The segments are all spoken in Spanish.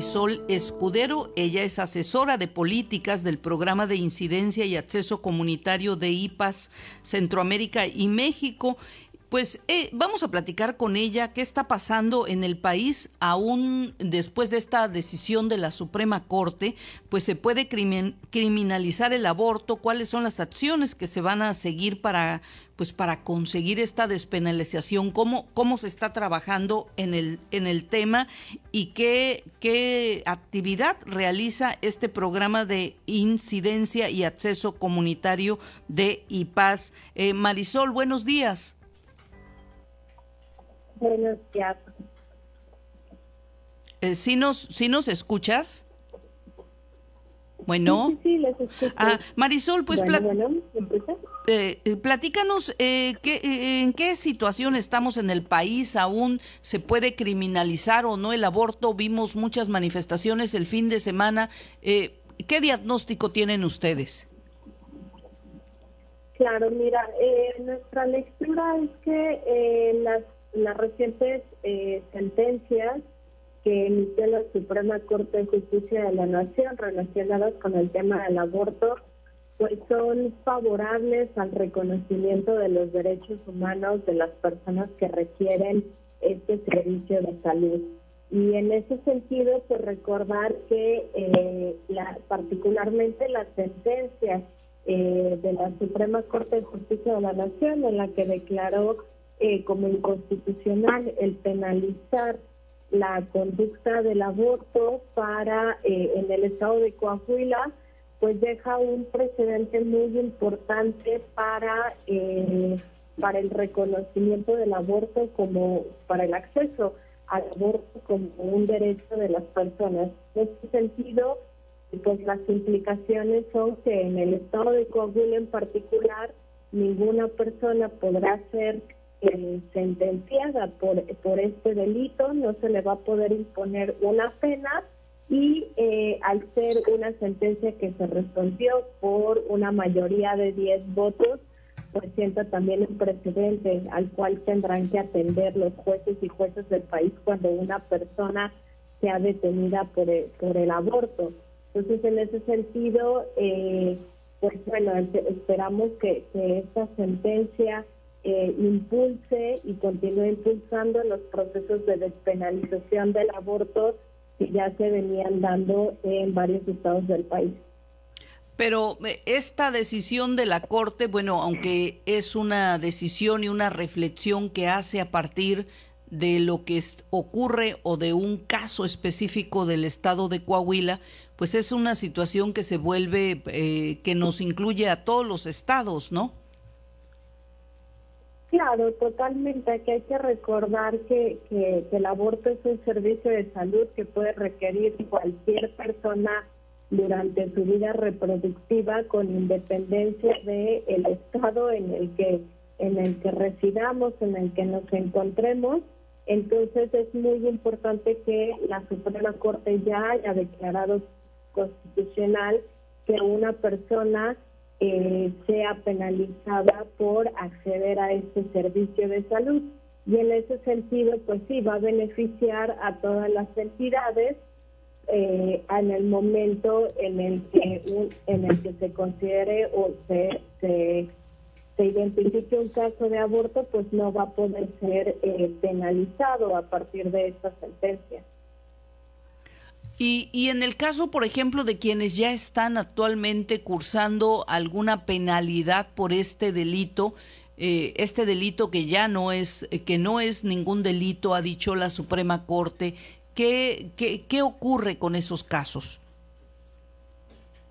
Marisol Escudero. Ella es asesora de políticas del programa de incidencia y acceso comunitario de IPAS Centroamérica y México. Pues eh, vamos a platicar con ella qué está pasando en el país aún después de esta decisión de la Suprema Corte, pues se puede criminalizar el aborto, cuáles son las acciones que se van a seguir para pues para conseguir esta despenalización, cómo, cómo se está trabajando en el, en el tema y qué, qué actividad realiza este programa de incidencia y acceso comunitario de IPAS. Eh, Marisol, buenos días. Buenos días. Eh, ¿sí, nos, ¿Sí nos escuchas? Bueno. Sí, les escucho. Ah, Marisol, pues bueno, eh, eh, platícanos eh, qué, en qué situación estamos en el país. ¿Aún se puede criminalizar o no el aborto? Vimos muchas manifestaciones el fin de semana. ¿Qué diagnóstico tienen ustedes? Claro, mira, nuestra lectura es que las las recientes eh, sentencias que emitió la Suprema Corte de Justicia de la Nación relacionadas con el tema del aborto, pues son favorables al reconocimiento de los derechos humanos de las personas que requieren este servicio de salud. Y en ese sentido, pues recordar que eh, la, particularmente las sentencias eh, de la Suprema Corte de Justicia de la Nación, en la que declaró eh, como inconstitucional el penalizar la conducta del aborto para eh, en el estado de Coahuila, pues deja un precedente muy importante para eh, para el reconocimiento del aborto como para el acceso al aborto como un derecho de las personas. En este sentido, pues las implicaciones son que en el estado de Coahuila en particular ninguna persona podrá ser eh, sentenciada por, por este delito, no se le va a poder imponer una pena y eh, al ser una sentencia que se resolvió por una mayoría de 10 votos, pues sienta también un precedente al cual tendrán que atender los jueces y jueces del país cuando una persona sea detenida por el, por el aborto. Entonces, en ese sentido, eh, pues bueno, esperamos que, que esta sentencia eh, impulse y continúe impulsando los procesos de despenalización del aborto que ya se venían dando en varios estados del país. Pero eh, esta decisión de la Corte, bueno, aunque es una decisión y una reflexión que hace a partir de lo que ocurre o de un caso específico del estado de Coahuila, pues es una situación que se vuelve, eh, que nos incluye a todos los estados, ¿no? Claro, totalmente. Que hay que recordar que, que, el aborto es un servicio de salud que puede requerir cualquier persona durante su vida reproductiva con independencia de el estado en el que en el que residamos, en el que nos encontremos. Entonces es muy importante que la Suprema Corte ya haya declarado constitucional que una persona eh, sea penalizada por acceder a este servicio de salud. Y en ese sentido, pues sí, va a beneficiar a todas las entidades eh, en el momento en el que en el que se considere o se, se, identifique un caso de aborto, pues no va a poder ser eh, penalizado a partir de esta sentencia. Y, y, en el caso, por ejemplo, de quienes ya están actualmente cursando alguna penalidad por este delito, eh, este delito que ya no es, que no es ningún delito, ha dicho la Suprema Corte, ¿qué, qué, qué ocurre con esos casos?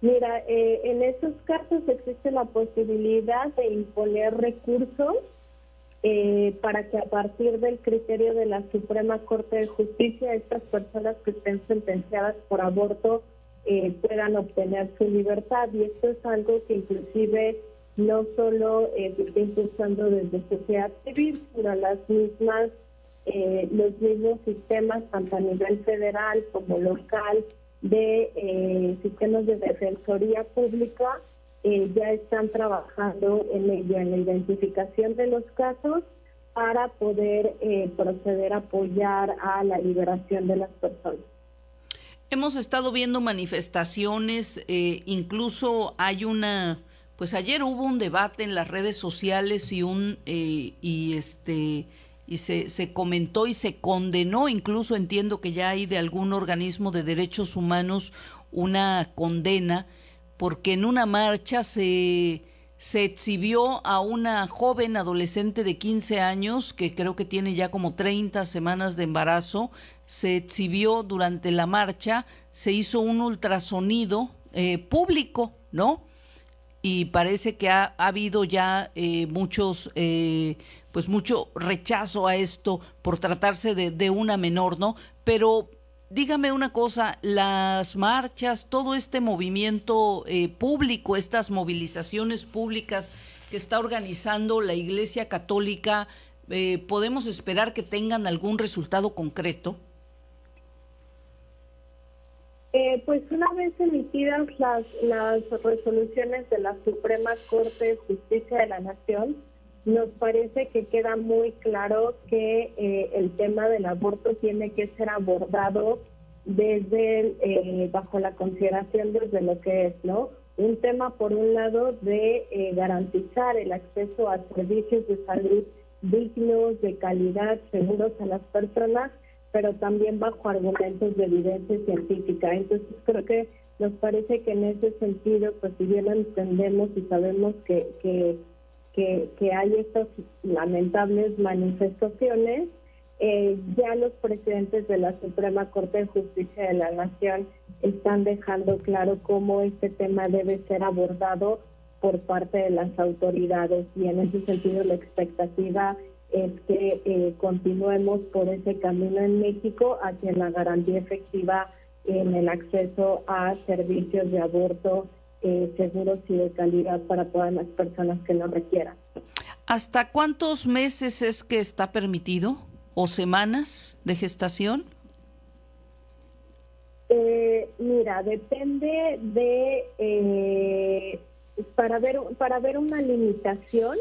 Mira, eh, en esos casos existe la posibilidad de imponer recursos eh, para que a partir del criterio de la Suprema Corte de Justicia estas personas que estén sentenciadas por aborto eh, puedan obtener su libertad. Y esto es algo que inclusive no solo eh, se está impulsando desde sociedad civil, sino las mismas, los mismos sistemas, tanto a nivel federal como local, de sistemas de defensoría pública, eh, ya están trabajando en ello, en la identificación de los casos para poder eh, proceder a apoyar a la liberación de las personas. Hemos estado viendo manifestaciones, eh, incluso hay una, pues ayer hubo un debate en las redes sociales y un eh, y este y se, se comentó y se condenó, incluso entiendo que ya hay de algún organismo de derechos humanos una condena, porque en una marcha se se exhibió a una joven adolescente de 15 años, que creo que tiene ya como 30 semanas de embarazo, se exhibió durante la marcha, se hizo un ultrasonido eh, público, ¿no? Y parece que ha, habido ya eh, muchos, eh, pues mucho rechazo a esto por tratarse de, de una menor, ¿no? Pero dígame una cosa, las marchas, todo este movimiento eh, público, estas movilizaciones públicas que está organizando la Iglesia Católica, eh, ¿podemos esperar que tengan algún resultado concreto? Eh, pues una vez emitidas las, las resoluciones de la Suprema Corte de Justicia de la Nación, nos parece que queda muy claro que eh, el tema del aborto tiene que ser abordado desde eh, bajo la consideración desde lo que es, ¿no? Un tema por un lado de eh, garantizar el acceso a servicios de salud dignos, de calidad, seguros a las personas, pero también bajo argumentos de evidencia científica. Entonces creo que nos parece que en ese sentido, pues si bien entendemos y sabemos que, que que, hay estas lamentables manifestaciones, eh, ya los presidentes de la Suprema Corte de Justicia de la Nación están dejando claro cómo este tema debe ser abordado por parte de las autoridades. Y en ese sentido la expectativa es que eh, continuemos por ese camino en México hacia la garantía efectiva en el acceso a servicios de aborto eh, seguros y de calidad para todas las personas que lo requieran. ¿Hasta cuántos meses es que está permitido o semanas de gestación? Eh, mira, depende de eh, para ver para ver una limitación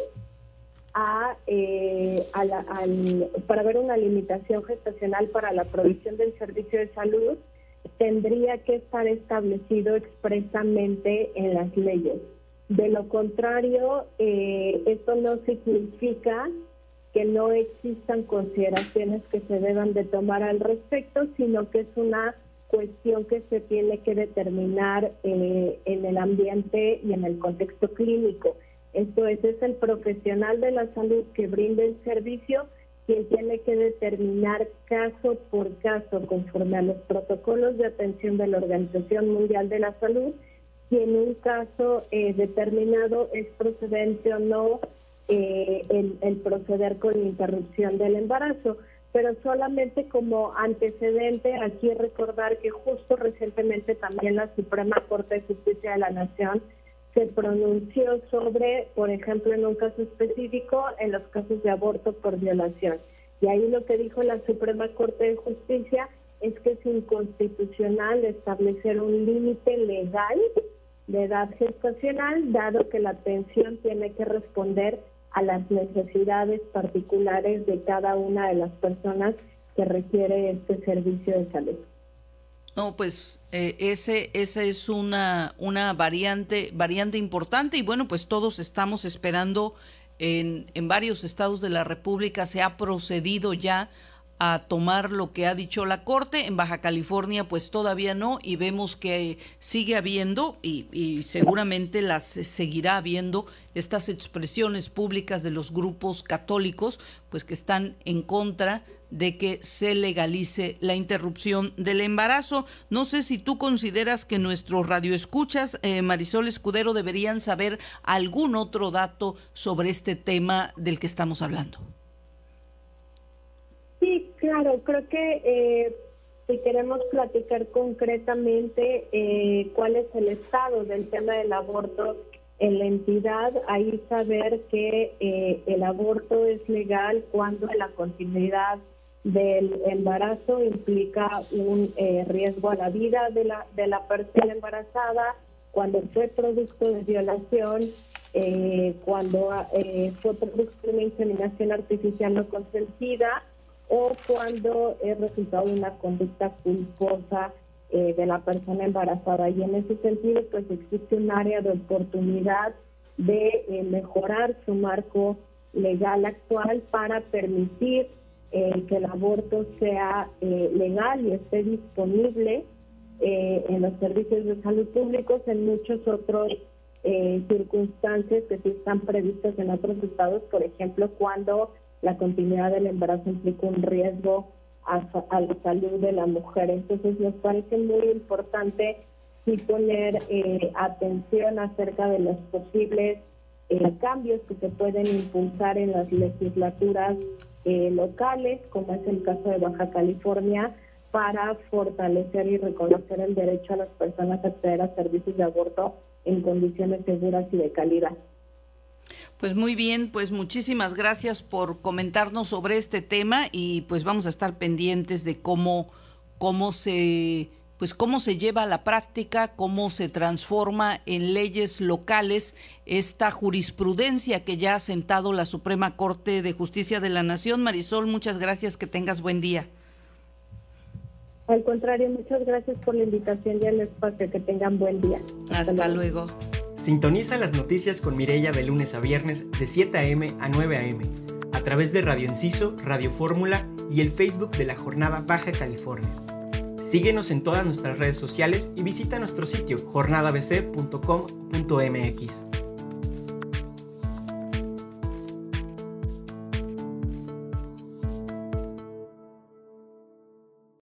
a, para ver una limitación gestacional para la provisión del servicio de salud tendría que estar establecido expresamente en las leyes. De lo contrario, eh, esto no significa que no existan consideraciones que se deban de tomar al respecto, sino que es una cuestión que se tiene que determinar eh, en el ambiente y en el contexto clínico. Esto es, es el profesional de la salud que brinda el servicio quien tiene que determinar caso por caso, conforme a los protocolos de atención de la Organización Mundial de la Salud, si en un caso eh, determinado es procedente o no eh, el, proceder con interrupción del embarazo. Pero solamente como antecedente, aquí recordar que justo recientemente también la Suprema Corte de Justicia de la Nación se pronunció sobre, por ejemplo, en un caso específico, en los casos de aborto por violación. Y ahí lo que dijo la Suprema Corte de Justicia es que es inconstitucional establecer un límite legal de edad gestacional, dado que la atención tiene que responder a las necesidades particulares de cada una de las personas que requiere este servicio de salud. No, pues eh, ese, esa es una, una variante, variante importante y bueno, pues todos estamos esperando en, en varios estados de la República se ha procedido ya a tomar lo que ha dicho la Corte. En Baja California, pues todavía no, y vemos que sigue habiendo, y, seguramente las seguirá habiendo, estas expresiones públicas de los grupos católicos, pues que están en contra de que se legalice la interrupción del embarazo. No sé si tú consideras que nuestros radioescuchas, eh, Marisol Escudero, deberían saber algún otro dato sobre este tema del que estamos hablando. Claro, creo que eh, si queremos platicar concretamente eh, cuál es el estado del tema del aborto en la entidad, ahí saber que eh, el aborto es legal cuando la continuidad del embarazo implica un eh, riesgo a la vida de la, de la persona embarazada, cuando fue producto de violación, eh, cuando fue producto de una inseminación artificial no consentida o cuando es resultado de una conducta culposa eh, de la persona embarazada. Y en ese sentido, pues existe un área de oportunidad de eh, mejorar su marco legal actual para permitir eh, que el aborto sea legal y esté disponible en los servicios de salud públicos, en muchos otros circunstancias que sí están previstas en otros estados, por ejemplo, cuando la continuidad del embarazo implica un riesgo a, la salud de la mujer. Entonces nos parece muy importante sí poner eh, atención acerca de los posibles eh, cambios que se pueden impulsar en las legislaturas eh, locales, como es el caso de Baja California, para fortalecer y reconocer el derecho a las personas a acceder a servicios de aborto en condiciones seguras y de calidad. Pues muy bien, pues muchísimas gracias por comentarnos sobre este tema y pues vamos a estar pendientes de cómo cómo se pues cómo se lleva a la práctica, cómo se transforma en leyes locales esta jurisprudencia que ya ha sentado la Suprema Corte de Justicia de la Nación. Marisol, muchas gracias, que tengas buen día. Al contrario, muchas gracias por la invitación y el espacio, que tengan buen día. Hasta, luego. Sintoniza las noticias con Mirella de lunes a viernes de 7 a.m. a 9 a.m. a través de Radio Enciso, Radio Fórmula y el Facebook de la Jornada Baja California. Síguenos en todas nuestras redes sociales y visita nuestro sitio jornadabc.com.mx.